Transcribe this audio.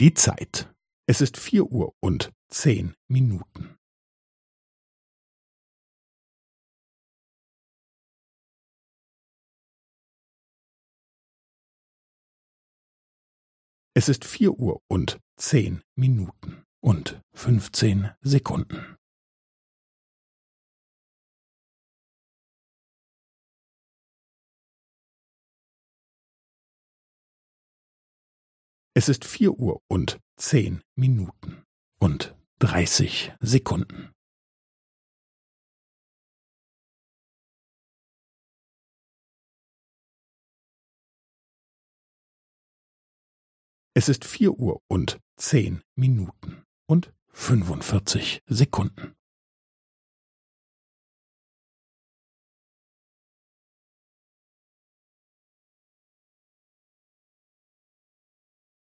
Die Zeit. Es ist vier Uhr und zehn Minuten. Es ist vier Uhr und zehn Minuten und fünfzehn Sekunden. Es ist vier Uhr und zehn Minuten und dreißig Sekunden. Es ist vier Uhr und zehn Minuten und fünfundvierzig Sekunden.